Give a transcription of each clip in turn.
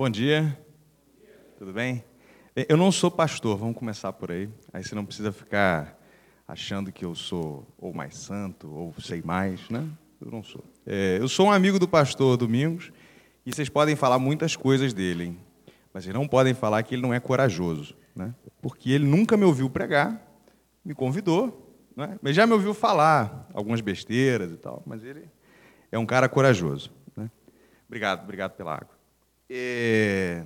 Bom dia. Tudo bem? Eu não sou pastor, vamos começar por aí. Aí você não precisa ficar achando que eu sou ou mais santo ou sei mais, né? Eu não sou. É, eu sou um amigo do pastor Domingos e vocês podem falar muitas coisas dele, hein? mas vocês não podem falar que ele não é corajoso, né? Porque ele nunca me ouviu pregar, me convidou, né? mas já me ouviu falar algumas besteiras e tal, mas ele é um cara corajoso. Né? Obrigado, obrigado pela água. É...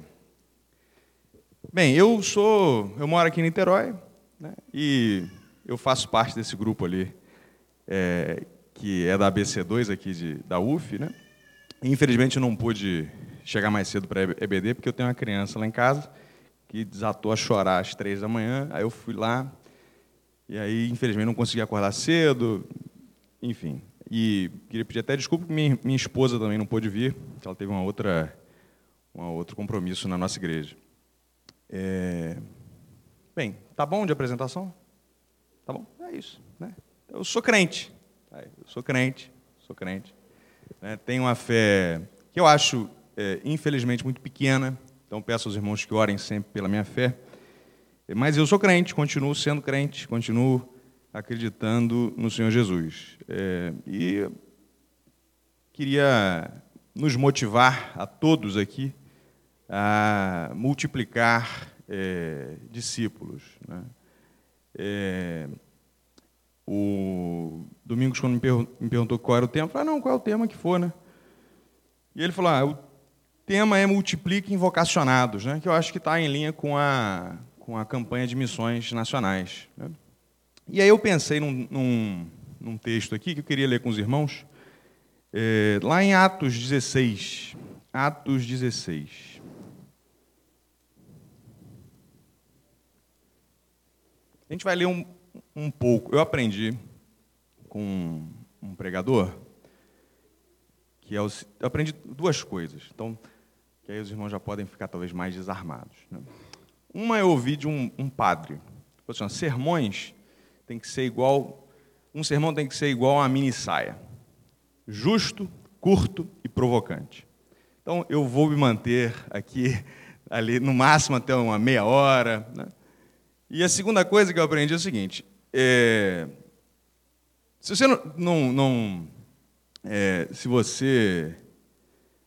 Bem, eu sou, eu moro aqui em Niterói né? e eu faço parte desse grupo ali é, que é da ABC2 aqui de, da UF, né? Infelizmente não pude chegar mais cedo para a EBD porque eu tenho uma criança lá em casa que desatou a chorar às três da manhã. Aí eu fui lá e aí infelizmente não consegui acordar cedo, enfim. E queria pedir até desculpa minha, minha esposa também não pôde vir, ela teve uma outra um outro compromisso na nossa igreja. É... Bem, tá bom de apresentação? Tá bom? É isso. Né? Eu sou crente. Eu sou crente, sou crente. Né? Tenho uma fé que eu acho, é, infelizmente, muito pequena. Então peço aos irmãos que orem sempre pela minha fé. Mas eu sou crente, continuo sendo crente, continuo acreditando no Senhor Jesus. É, e queria nos motivar a todos aqui a multiplicar é, discípulos. Né? É, o Domingos, quando me perguntou qual era o tema, eu falei, ah, não, qual é o tema que for, né? E ele falou, ah, o tema é multiplique invocacionados, né? que eu acho que está em linha com a, com a campanha de missões nacionais. Né? E aí eu pensei num, num, num, texto aqui que eu queria ler com os irmãos, é, lá em Atos 16. Atos 16. A gente vai ler um, um pouco. Eu aprendi com um pregador que é o, eu aprendi duas coisas. Então, que aí os irmãos já podem ficar talvez mais desarmados. Né? Uma eu ouvi de um, um padre. Assim, sermões tem que ser igual. Um sermão tem que ser igual a uma mini saia. Justo, curto e provocante. Então eu vou me manter aqui ali no máximo até uma meia hora. Né? E a segunda coisa que eu aprendi é o seguinte: é, se você não, não, não é, se você,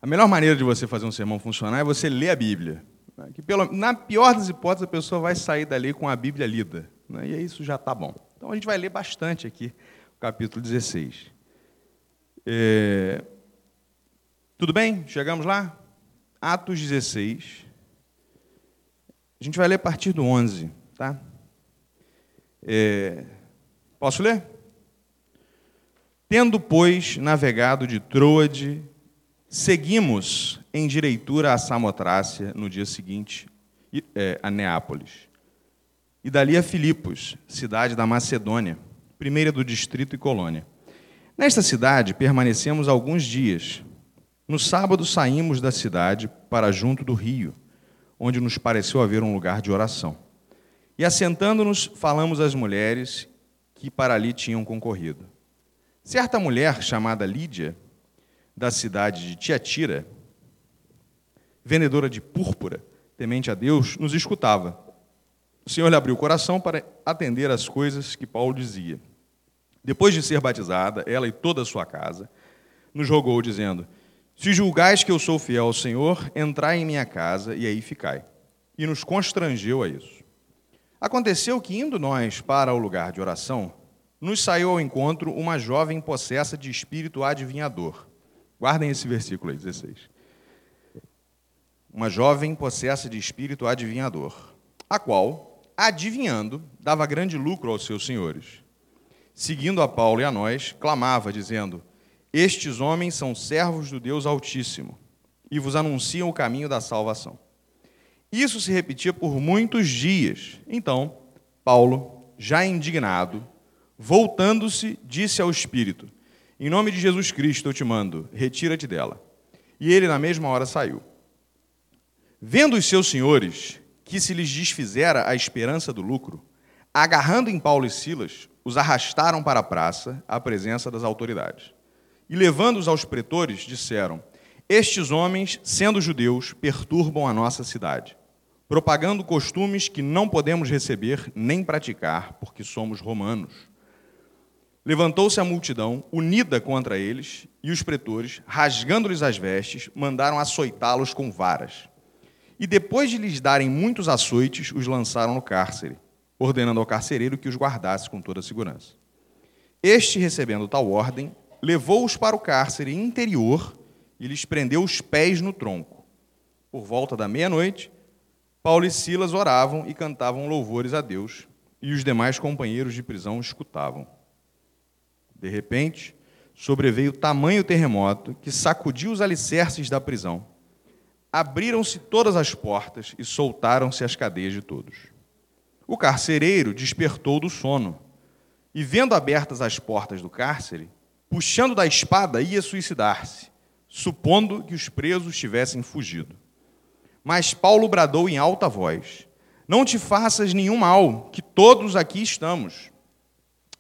a melhor maneira de você fazer um sermão funcionar é você ler a Bíblia. Né? Que pelo, na pior das hipóteses a pessoa vai sair dali com a Bíblia lida, né? e isso já está bom. Então a gente vai ler bastante aqui o capítulo 16. É, tudo bem? Chegamos lá? Atos 16. A gente vai ler a partir do 11. Tá? É, posso ler? Tendo, pois, navegado de Troade, seguimos em direitura a Samotrácia no dia seguinte, é, a Neápolis. E dali a Filipos, cidade da Macedônia, primeira do distrito e colônia. Nesta cidade permanecemos alguns dias. No sábado saímos da cidade para junto do rio, onde nos pareceu haver um lugar de oração. E assentando-nos, falamos às mulheres que para ali tinham concorrido. Certa mulher chamada Lídia, da cidade de Tiatira, vendedora de púrpura, temente a Deus, nos escutava. O Senhor lhe abriu o coração para atender às coisas que Paulo dizia. Depois de ser batizada, ela e toda a sua casa, nos rogou, dizendo: Se julgais que eu sou fiel ao Senhor, entrai em minha casa e aí ficai. E nos constrangeu a isso. Aconteceu que, indo nós para o lugar de oração, nos saiu ao encontro uma jovem possessa de espírito adivinhador. Guardem esse versículo aí, 16. Uma jovem possessa de espírito adivinhador, a qual, adivinhando, dava grande lucro aos seus senhores. Seguindo a Paulo e a nós, clamava, dizendo: Estes homens são servos do Deus Altíssimo e vos anunciam o caminho da salvação. Isso se repetia por muitos dias. Então, Paulo, já indignado, voltando-se, disse ao Espírito: Em nome de Jesus Cristo eu te mando, retira-te dela. E ele, na mesma hora, saiu. Vendo os seus senhores que se lhes desfizera a esperança do lucro, agarrando em Paulo e Silas, os arrastaram para a praça, à presença das autoridades. E levando-os aos pretores, disseram: Estes homens, sendo judeus, perturbam a nossa cidade, propagando costumes que não podemos receber nem praticar, porque somos romanos. Levantou-se a multidão, unida contra eles, e os pretores, rasgando-lhes as vestes, mandaram açoitá-los com varas. E depois de lhes darem muitos açoites, os lançaram no cárcere, ordenando ao carcereiro que os guardasse com toda a segurança. Este, recebendo tal ordem, levou-os para o cárcere interior e lhes prendeu os pés no tronco. Por volta da meia-noite, Paulo e Silas oravam e cantavam louvores a Deus, e os demais companheiros de prisão escutavam. De repente, sobreveio tamanho terremoto que sacudiu os alicerces da prisão. Abriram-se todas as portas e soltaram-se as cadeias de todos. O carcereiro despertou do sono e, vendo abertas as portas do cárcere, puxando da espada, ia suicidar-se supondo que os presos tivessem fugido. Mas Paulo bradou em alta voz: Não te faças nenhum mal, que todos aqui estamos.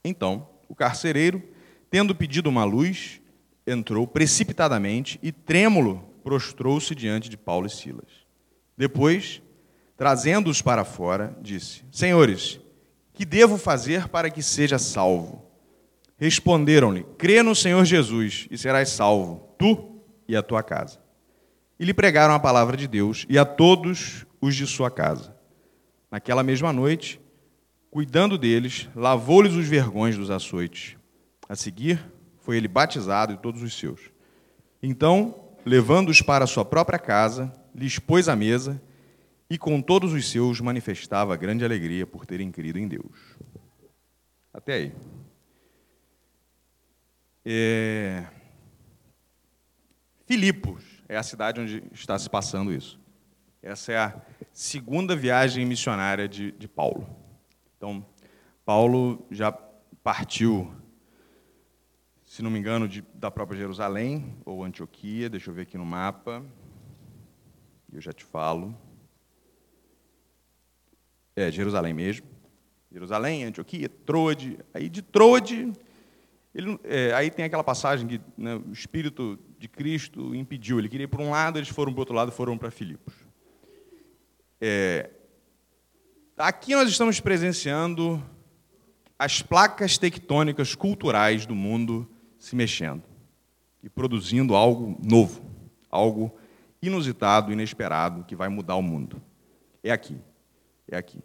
Então, o carcereiro, tendo pedido uma luz, entrou precipitadamente e, trêmulo, prostrou-se diante de Paulo e Silas. Depois, trazendo-os para fora, disse: Senhores, que devo fazer para que seja salvo? Responderam-lhe: Crê no Senhor Jesus e serás salvo, tu e a tua casa. E lhe pregaram a palavra de Deus e a todos os de sua casa. Naquela mesma noite, cuidando deles, lavou-lhes os vergões dos açoites. A seguir, foi ele batizado e todos os seus. Então, levando-os para a sua própria casa, lhes pôs a mesa e com todos os seus manifestava grande alegria por terem crido em Deus. Até aí. É... Filipos é a cidade onde está se passando isso. Essa é a segunda viagem missionária de, de Paulo. Então, Paulo já partiu, se não me engano, de, da própria Jerusalém ou Antioquia. Deixa eu ver aqui no mapa. Eu já te falo. É, Jerusalém mesmo. Jerusalém, Antioquia, Troade. Aí de Troade, ele, é, aí tem aquela passagem que né, o Espírito de Cristo impediu. Ele queria ir para um lado, eles foram para o outro lado, foram para Filipos. É, aqui nós estamos presenciando as placas tectônicas culturais do mundo se mexendo e produzindo algo novo, algo inusitado, inesperado, que vai mudar o mundo. É aqui, é aqui.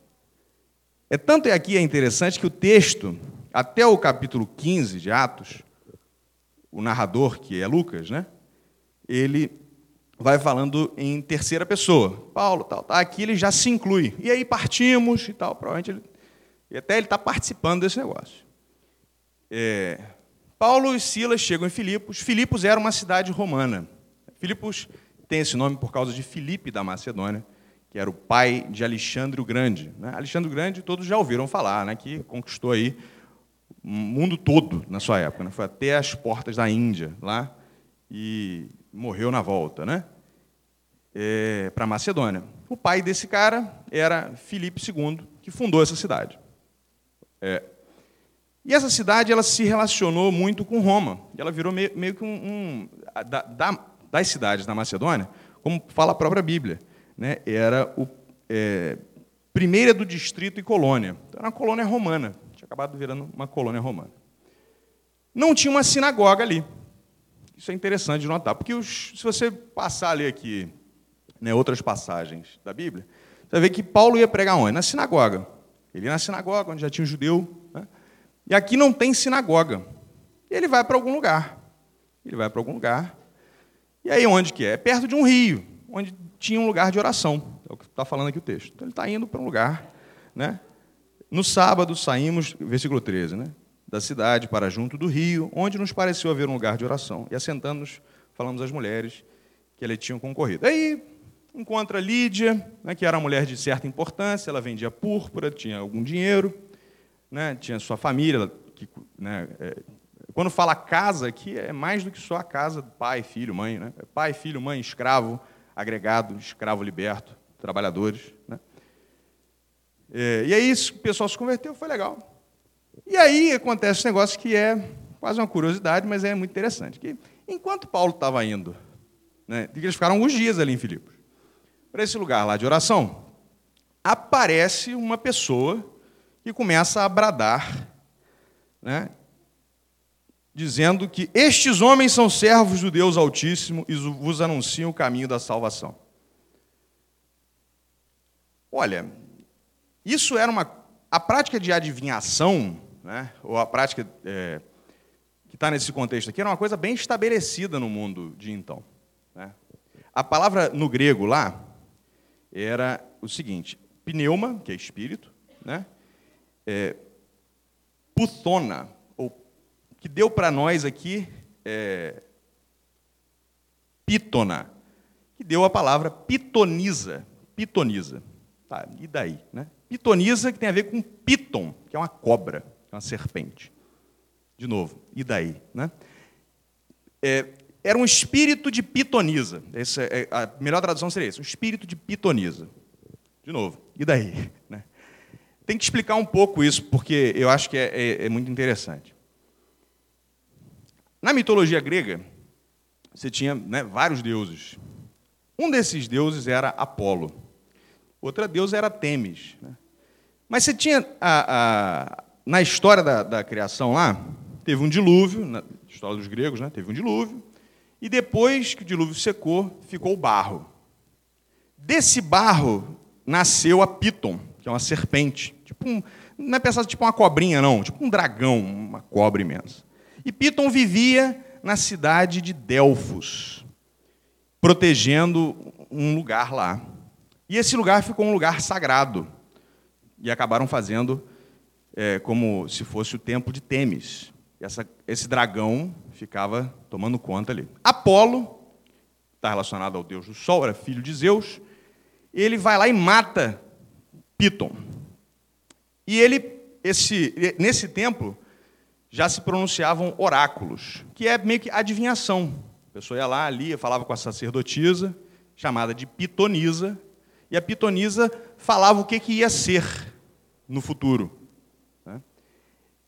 É tanto é aqui é interessante que o texto, até o capítulo 15 de Atos, o narrador, que é Lucas, né? ele vai falando em terceira pessoa. Paulo, tal, tá, aqui ele já se inclui. E aí partimos e tal, provavelmente ele, e até ele está participando desse negócio. É, Paulo e Silas chegam em Filipos. Filipos era uma cidade romana. Filipos tem esse nome por causa de Filipe da Macedônia, que era o pai de Alexandre o Grande. Né? Alexandre o Grande todos já ouviram falar, né? que conquistou aí o mundo todo na sua época. Né? Foi até as portas da Índia lá e morreu na volta, né? É, para Macedônia. O pai desse cara era Filipe II, que fundou essa cidade. É. E essa cidade ela se relacionou muito com Roma. Ela virou meio, meio que um, um da, da, das cidades da Macedônia, como fala a própria Bíblia, né? Era o é, primeira do distrito e colônia. Então, era uma colônia romana acabado virando uma colônia romana. Não tinha uma sinagoga ali. Isso é interessante de notar, porque os, se você passar ali aqui né, outras passagens da Bíblia, você vai ver que Paulo ia pregar onde? Na sinagoga. Ele ia na sinagoga, onde já tinha um judeu. Né? E aqui não tem sinagoga. E ele vai para algum lugar. Ele vai para algum lugar. E aí onde que é? É perto de um rio, onde tinha um lugar de oração. É o que está falando aqui o texto. Então ele está indo para um lugar né, no sábado saímos, versículo 13, né? Da cidade para junto do rio, onde nos pareceu haver um lugar de oração. E assentando-nos, falamos às mulheres que ali tinham concorrido. Aí encontra Lídia, né, que era uma mulher de certa importância, ela vendia púrpura, tinha algum dinheiro, né, tinha sua família. Que, né, é, quando fala casa aqui, é mais do que só a casa do pai, filho, mãe. Né? Pai, filho, mãe, escravo, agregado, escravo liberto, trabalhadores. Né? É, e aí o pessoal se converteu, foi legal. E aí acontece esse negócio que é quase uma curiosidade, mas é muito interessante. Que enquanto Paulo estava indo né, eles ficaram alguns dias ali em Filipos, para esse lugar lá de oração, aparece uma pessoa que começa a bradar, né, dizendo que estes homens são servos do Deus Altíssimo e vos anunciam o caminho da salvação. Olha, isso era uma. A prática de adivinhação, né, ou a prática é, que está nesse contexto aqui, era uma coisa bem estabelecida no mundo de então. Né? A palavra no grego lá era o seguinte: pneuma, que é espírito, né? É, puthona, que deu para nós aqui é, pitona, que deu a palavra pitoniza, pitoniza. Tá, e daí? Né? Pitoniza, que tem a ver com piton, que é uma cobra, é uma serpente. De novo, e daí? Né? É, era um espírito de pitoniza. Essa é, a melhor tradução seria isso, um espírito de pitoniza. De novo, e daí? Né? Tem que explicar um pouco isso, porque eu acho que é, é, é muito interessante. Na mitologia grega, você tinha né, vários deuses. Um desses deuses era Apolo. Outra deusa era Temis. Né? Mas você tinha, a, a, na história da, da, criação lá, teve um dilúvio, na história dos gregos, né? teve um dilúvio, e depois que o dilúvio secou, ficou o barro. Desse barro nasceu a Piton, que é uma serpente. Tipo um, não é pensado tipo uma cobrinha, não, tipo um dragão, uma cobra imensa. E Piton vivia na cidade de Delfos, protegendo um lugar lá. E esse lugar ficou um lugar sagrado. E acabaram fazendo é, como se fosse o templo de Temis. Essa, esse dragão ficava tomando conta ali. Apolo, está relacionado ao deus do sol, era filho de Zeus, ele vai lá e mata Piton. E ele, esse, nesse templo, já se pronunciavam oráculos, que é meio que adivinhação. A pessoa ia lá, ali, falava com a sacerdotisa, chamada de pitonisa, e a pitonisa falava o que, que ia ser no futuro. Né?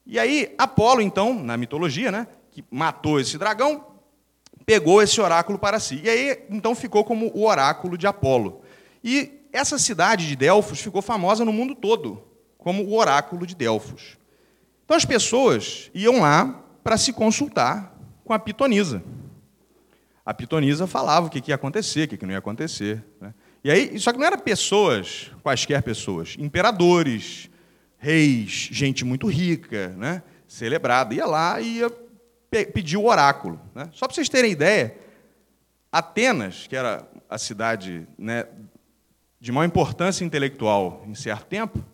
E aí, Apolo, então, na mitologia, né, que matou esse dragão, pegou esse oráculo para si. E aí, então, ficou como o oráculo de Apolo. E essa cidade de Delfos ficou famosa no mundo todo, como o oráculo de Delfos. Então, as pessoas iam lá para se consultar com a pitonisa. A pitonisa falava o que ia acontecer, o que não ia acontecer. Né? E aí, só que não eram pessoas, quaisquer pessoas, imperadores, reis, gente muito rica, né? celebrada. Ia lá e ia pedir o oráculo. Né? Só para vocês terem ideia, Atenas, que era a cidade né, de maior importância intelectual em certo tempo,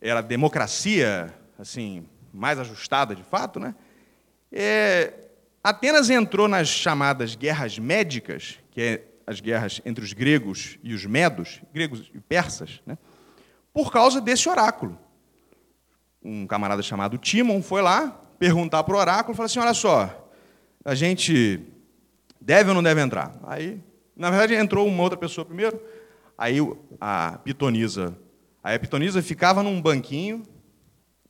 era democracia assim mais ajustada de fato, né? É, Atenas entrou nas chamadas guerras médicas, que é as guerras entre os gregos e os medos, gregos e persas, né, por causa desse oráculo. Um camarada chamado Timon foi lá perguntar para o oráculo, falou assim: olha só, a gente deve ou não deve entrar? Aí, na verdade, entrou uma outra pessoa primeiro, aí a pitonisa, aí a pitonisa ficava num banquinho,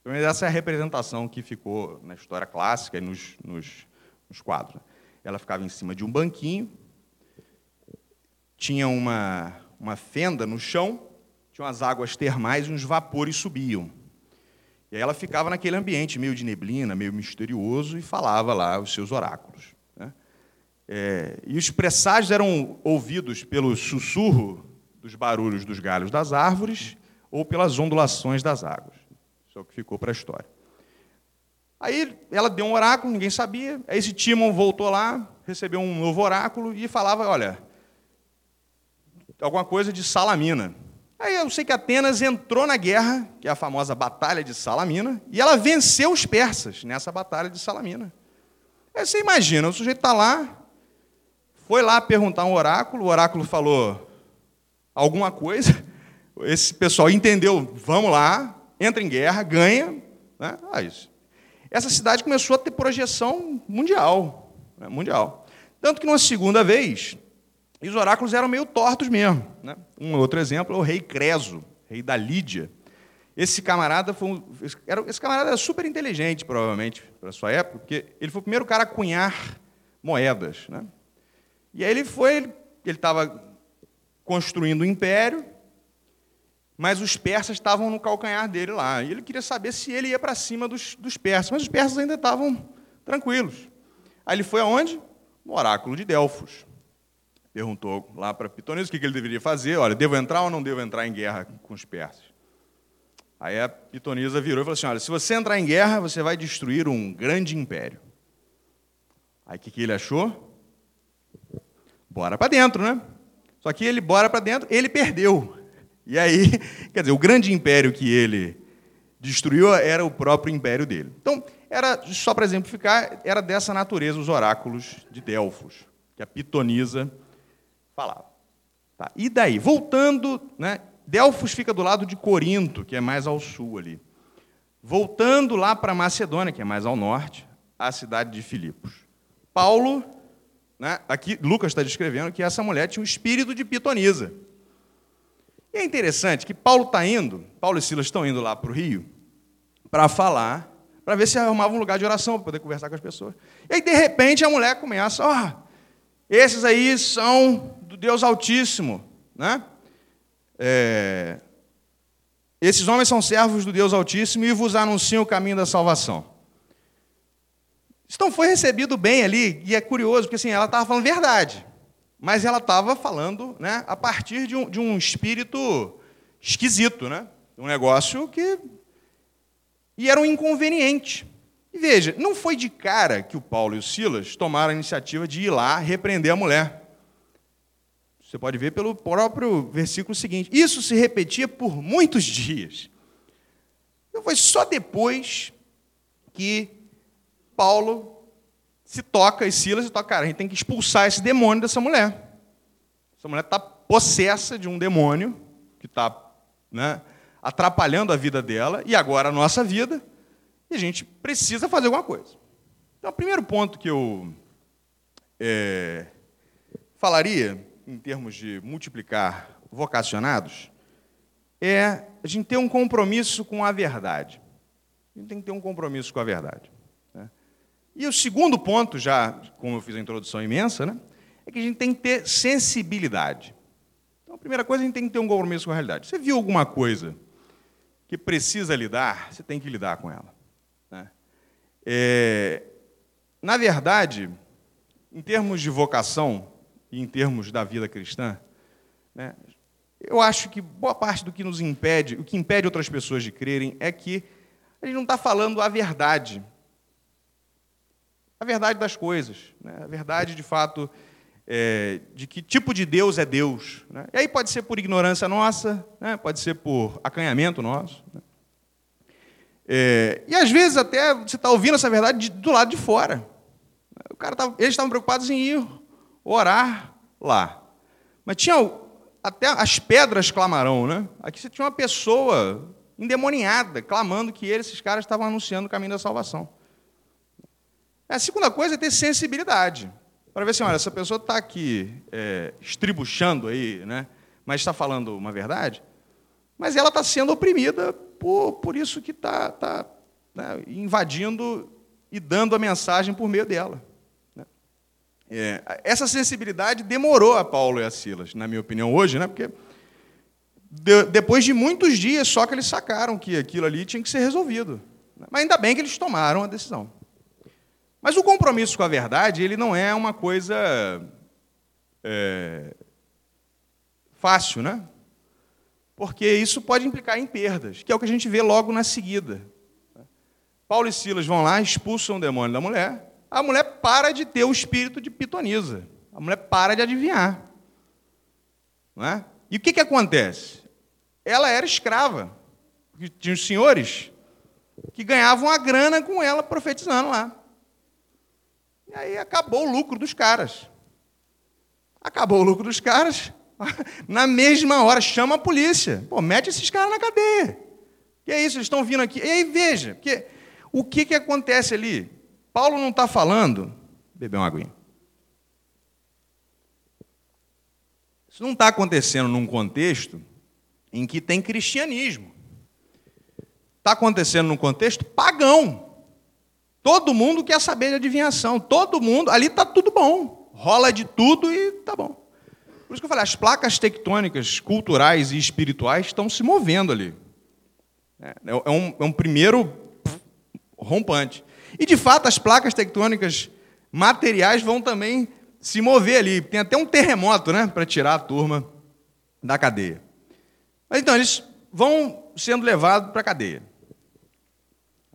essa é a representação que ficou na história clássica e nos, nos, nos quadros. Né. Ela ficava em cima de um banquinho, tinha uma, uma fenda no chão, tinha umas águas termais e uns vapores subiam. E aí ela ficava naquele ambiente meio de neblina, meio misterioso, e falava lá os seus oráculos. Né? É, e os presságios eram ouvidos pelo sussurro dos barulhos dos galhos das árvores ou pelas ondulações das águas. Isso é o que ficou para a história. Aí ela deu um oráculo, ninguém sabia. Aí esse Timon voltou lá, recebeu um novo oráculo e falava: Olha, alguma coisa de Salamina. Aí eu sei que Atenas entrou na guerra, que é a famosa Batalha de Salamina, e ela venceu os persas nessa Batalha de Salamina. Aí você imagina, o sujeito está lá, foi lá perguntar um oráculo, o oráculo falou alguma coisa, esse pessoal entendeu, vamos lá, entra em guerra, ganha. Né? Ah, isso. Essa cidade começou a ter projeção mundial. Né? Mundial. Tanto que, numa segunda vez, os oráculos eram meio tortos mesmo. Né? Um outro exemplo é o rei Creso, rei da Lídia. Esse camarada foi um, era, esse camarada era super inteligente, provavelmente, para sua época, porque ele foi o primeiro cara a cunhar moedas. Né? E aí ele foi, ele estava construindo um império, mas os persas estavam no calcanhar dele lá. E ele queria saber se ele ia para cima dos, dos persas, mas os persas ainda estavam tranquilos. Aí ele foi aonde? No oráculo de Delfos. Perguntou lá para Pitonisa o que ele deveria fazer. Olha, devo entrar ou não devo entrar em guerra com os persas? Aí a Pitonisa virou e falou assim: Olha, se você entrar em guerra, você vai destruir um grande império. Aí o que, que ele achou? Bora para dentro, né? Só que ele bora para dentro, ele perdeu. E aí, quer dizer, o grande império que ele destruiu era o próprio império dele. Então, era só para exemplificar, era dessa natureza os oráculos de Delfos, que a pitonisa falava. Tá. E daí, voltando, né, Delfos fica do lado de Corinto, que é mais ao sul ali. Voltando lá para Macedônia, que é mais ao norte, a cidade de Filipos. Paulo, né, aqui Lucas está descrevendo que essa mulher tinha um espírito de pitonisa. E é interessante que Paulo está indo, Paulo e Silas estão indo lá para o Rio para falar, para ver se arrumava um lugar de oração para poder conversar com as pessoas. E aí, de repente, a mulher começa: ó, oh, esses aí são do Deus Altíssimo, né? É, esses homens são servos do Deus Altíssimo e vos anunciam o caminho da salvação. Então foi recebido bem ali, e é curioso, porque assim, ela estava falando verdade mas ela estava falando né, a partir de um, de um espírito esquisito, né? um negócio que. E era um inconveniente. E veja, não foi de cara que o Paulo e o Silas tomaram a iniciativa de ir lá repreender a mulher. Você pode ver pelo próprio versículo seguinte. Isso se repetia por muitos dias. Não foi só depois que Paulo se toca, e Silas se toca, cara, a gente tem que expulsar esse demônio dessa mulher. Essa mulher está possessa de um demônio que está né, atrapalhando a vida dela e agora a nossa vida, e a gente precisa fazer alguma coisa. Então, o primeiro ponto que eu é, falaria, em termos de multiplicar vocacionados, é a gente ter um compromisso com a verdade. A gente tem que ter um compromisso com a verdade. E o segundo ponto, já como eu fiz a introdução imensa, né, é que a gente tem que ter sensibilidade. Então, a primeira coisa, a gente tem que ter um compromisso com a realidade. Você viu alguma coisa que precisa lidar, você tem que lidar com ela. Né? É, na verdade, em termos de vocação e em termos da vida cristã, né, eu acho que boa parte do que nos impede, o que impede outras pessoas de crerem, é que a gente não está falando a verdade a verdade das coisas, né? a verdade de fato é, de que tipo de Deus é Deus. Né? E aí pode ser por ignorância nossa, né? pode ser por acanhamento nosso. Né? É, e às vezes até você está ouvindo essa verdade de, do lado de fora. O cara tava, eles estavam preocupados em ir orar lá. Mas tinha até as pedras clamarão, né? Aqui você tinha uma pessoa endemoniada clamando que esses caras estavam anunciando o caminho da salvação. A segunda coisa é ter sensibilidade. Para ver assim, olha, essa pessoa está aqui é, estribuchando aí, né? mas está falando uma verdade, mas ela está sendo oprimida por, por isso que está tá, né, invadindo e dando a mensagem por meio dela. Né? É, essa sensibilidade demorou a Paulo e a Silas, na minha opinião, hoje, né? porque de, depois de muitos dias só que eles sacaram que aquilo ali tinha que ser resolvido. Mas ainda bem que eles tomaram a decisão. Mas o compromisso com a verdade, ele não é uma coisa é, fácil, né? Porque isso pode implicar em perdas, que é o que a gente vê logo na seguida. Paulo e Silas vão lá, expulsam o demônio da mulher, a mulher para de ter o espírito de pitonisa, a mulher para de adivinhar. Não é? E o que, que acontece? Ela era escrava, tinha os senhores que ganhavam a grana com ela profetizando lá. E aí acabou o lucro dos caras. Acabou o lucro dos caras. Na mesma hora, chama a polícia. Pô, mete esses caras na cadeia. Que é isso, eles estão vindo aqui. E aí, veja, porque, o que, que acontece ali? Paulo não está falando. Beber uma aguinha. Isso não está acontecendo num contexto em que tem cristianismo. Está acontecendo num contexto pagão. Todo mundo quer saber de adivinhação. Todo mundo, ali está tudo bom. rola de tudo e tá bom. Por isso que eu falei, as placas tectônicas culturais e espirituais estão se movendo ali. É, é, um, é um primeiro rompante. E, de fato, as placas tectônicas materiais vão também se mover ali. Tem até um terremoto né, para tirar a turma da cadeia. Mas, então, eles vão sendo levados para a cadeia.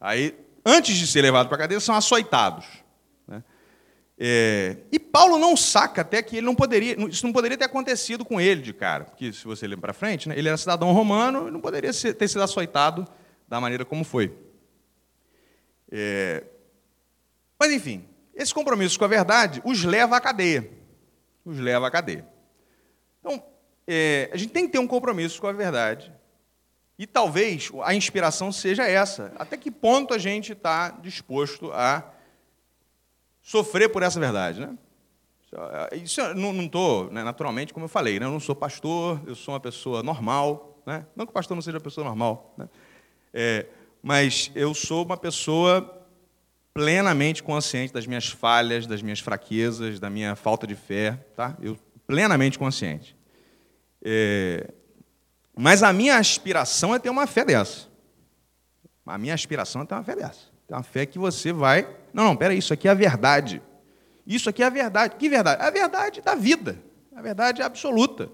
Aí, antes de ser levados para a cadeia, são açoitados. Né? É, e Paulo não saca até que ele não poderia, isso não poderia ter acontecido com ele de cara, porque se você lembra para frente, né, ele era cidadão romano e não poderia ser, ter sido açoitado da maneira como foi. É, mas enfim, esse compromisso com a verdade os leva à cadeia, os leva à cadeia. Então, é, a gente tem que ter um compromisso com a verdade e talvez a inspiração seja essa. Até que ponto a gente está disposto a sofrer por essa verdade, né? Isso eu não estou, né, naturalmente, como eu falei, né, eu não sou pastor, eu sou uma pessoa normal, né? não que o pastor não seja uma pessoa normal, né? É, mas eu sou uma pessoa plenamente consciente das minhas falhas, das minhas fraquezas, da minha falta de fé, tá? Eu plenamente consciente. É, mas a minha aspiração é ter uma fé dessa. A minha aspiração é ter uma fé dessa. Ter uma fé que você vai. Não, não, peraí, isso aqui é a verdade. Isso aqui é a verdade. Que verdade? A verdade da vida. A verdade absoluta.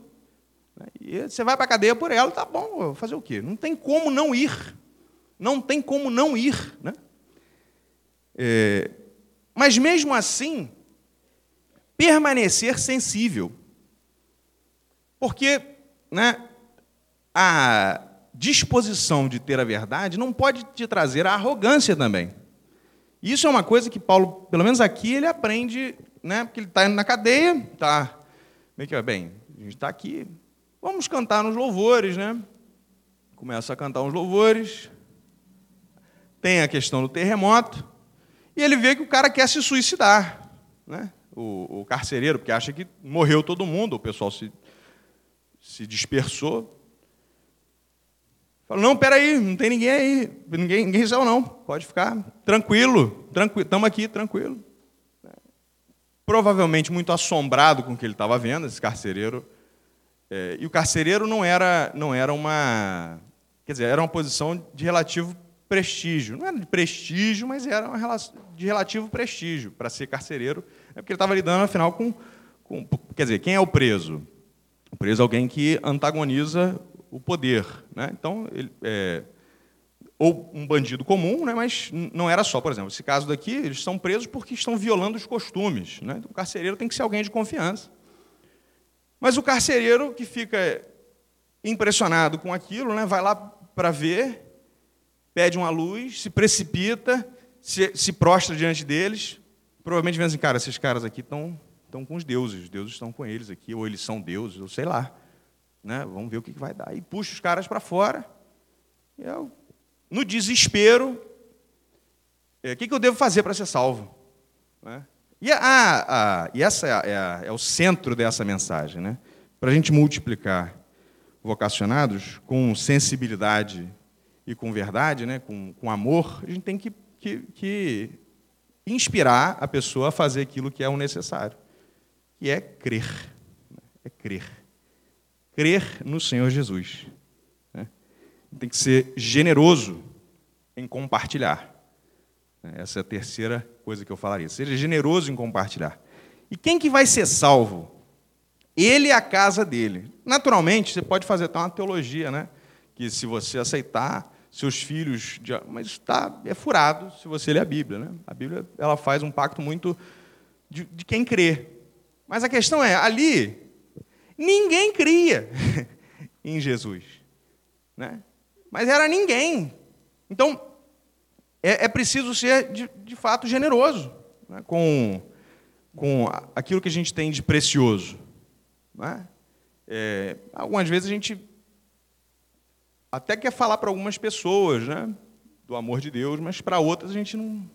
E você vai para a cadeia por ela, tá bom, fazer o quê? Não tem como não ir. Não tem como não ir. Né? É, mas mesmo assim, permanecer sensível. Porque né, a disposição de ter a verdade não pode te trazer a arrogância também. Isso é uma coisa que Paulo, pelo menos aqui, ele aprende, né? Porque ele está indo na cadeia, tá. Meio que, bem, a gente está aqui, vamos cantar nos louvores, né? Começa a cantar uns louvores. Tem a questão do terremoto. E ele vê que o cara quer se suicidar, né? O, o carcereiro, porque acha que morreu todo mundo, o pessoal se, se dispersou. Fala, não, peraí, não tem ninguém aí, ninguém, ninguém saiu não, pode ficar tranquilo, tranquilo, estamos aqui, tranquilo. Provavelmente muito assombrado com o que ele estava vendo, esse carcereiro. É, e o carcereiro não era, não era uma, quer dizer, era uma posição de relativo prestígio. Não era de prestígio, mas era uma de relativo prestígio para ser carcereiro, é porque ele estava lidando, afinal, com, com, Quer dizer, quem é o preso? O preso é alguém que antagoniza o poder. Né? Então, ele, é, ou um bandido comum, né? mas não era só, por exemplo, esse caso daqui, eles estão presos porque estão violando os costumes. Né? O carcereiro tem que ser alguém de confiança. Mas o carcereiro que fica impressionado com aquilo, né? vai lá para ver, pede uma luz, se precipita, se, se prostra diante deles, provavelmente vendo assim, cara, esses caras aqui estão, estão com os deuses, os deuses estão com eles aqui, ou eles são deuses, ou sei lá né? vamos ver o que vai dar. E puxa os caras para fora. Eu, no desespero, é, o que, eu devo fazer para ser salvo? Né? E, a, a, e essa é, é, é, o centro dessa mensagem. Né? Para a gente multiplicar vocacionados com sensibilidade e com verdade, né? com, com amor, a gente tem que, que, que inspirar a pessoa a fazer aquilo que é o necessário, que é crer. Né? É crer crer no Senhor Jesus. Né? Tem que ser generoso em compartilhar. Essa é a terceira coisa que eu falaria. Seja generoso em compartilhar. E quem que vai ser salvo? Ele e a casa dele. Naturalmente, você pode fazer até uma teologia, né? Que se você aceitar, seus filhos. De... Mas está é furado se você ler a Bíblia, né? A Bíblia ela faz um pacto muito de, de quem crê. Mas a questão é, ali Ninguém cria em Jesus. Né? Mas era ninguém. Então, é, é preciso ser, de, de fato, generoso né? com, com aquilo que a gente tem de precioso. Né? É, algumas vezes a gente até quer falar para algumas pessoas né? do amor de Deus, mas para outras a gente não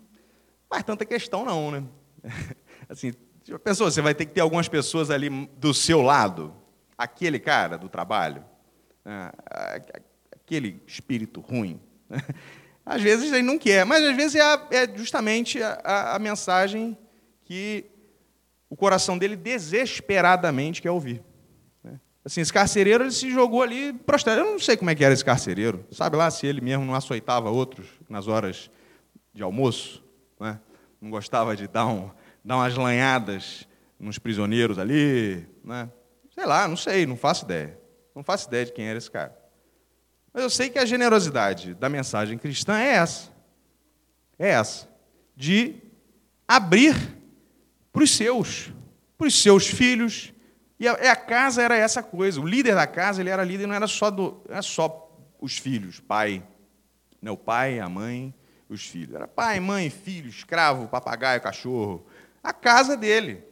faz tanta questão, não. Né? Assim, já você vai ter que ter algumas pessoas ali do seu lado, aquele cara do trabalho, né? aquele espírito ruim. Às vezes ele não quer, mas às vezes é, é justamente a, a, a, mensagem que o coração dele desesperadamente quer ouvir. Né? Assim, esse carcereiro ele se jogou ali prostrado. Eu não sei como é que era esse carcereiro. Sabe lá se ele mesmo não açoitava outros nas horas de almoço? Né? Não gostava de dar, um, dar umas lanhadas nos prisioneiros ali? Né? Sei lá, não sei, não faço ideia. Não faço ideia de quem era esse cara. Mas eu sei que a generosidade da mensagem cristã é essa. É essa. De abrir para os seus, para os seus filhos. E a, a, casa era essa coisa. O líder da casa, ele era líder, não era só, do, era só os filhos, pai. Não, o pai, a mãe, os filhos. Era pai, mãe, filho, escravo, papagaio, cachorro. A casa dele.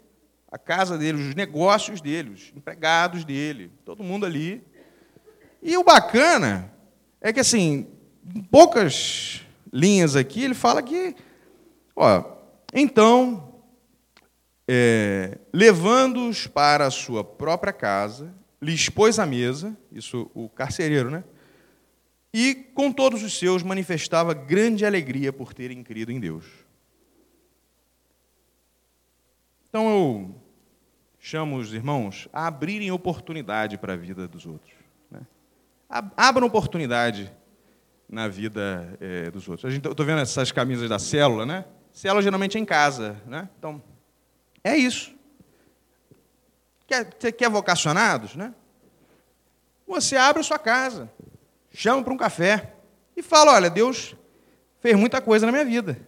A casa dele, os negócios dele, os empregados dele, todo mundo ali. E o bacana é que, assim, em poucas linhas aqui, ele fala que, ó, então, é, levando-os para a sua própria casa, lhes pôs à mesa, isso o carcereiro, né? E com todos os seus manifestava grande alegria por terem crido em Deus. Então eu chamo os irmãos a abrirem oportunidade para a vida dos outros. Né? Abram oportunidade na vida é, dos outros. Estou vendo essas camisas da célula, né? Célula geralmente é em casa, né? Então, é isso. Quer, quer vocacionados, né? Você abre a sua casa, chama para um café e fala: olha, Deus fez muita coisa na minha vida.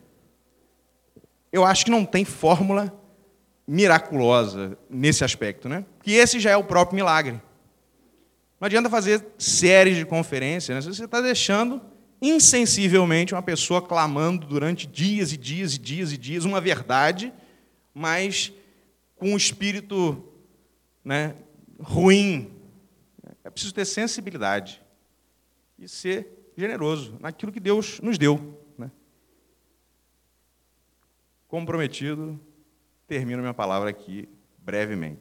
Eu acho que não tem fórmula miraculosa nesse aspecto, né? Que esse já é o próprio milagre. Não adianta fazer séries de conferências, né? você está deixando insensivelmente uma pessoa clamando durante dias e dias e dias e dias uma verdade, mas com um espírito né, ruim. É preciso ter sensibilidade e ser generoso naquilo que Deus nos deu. Né? Comprometido, termino minha palavra aqui brevemente.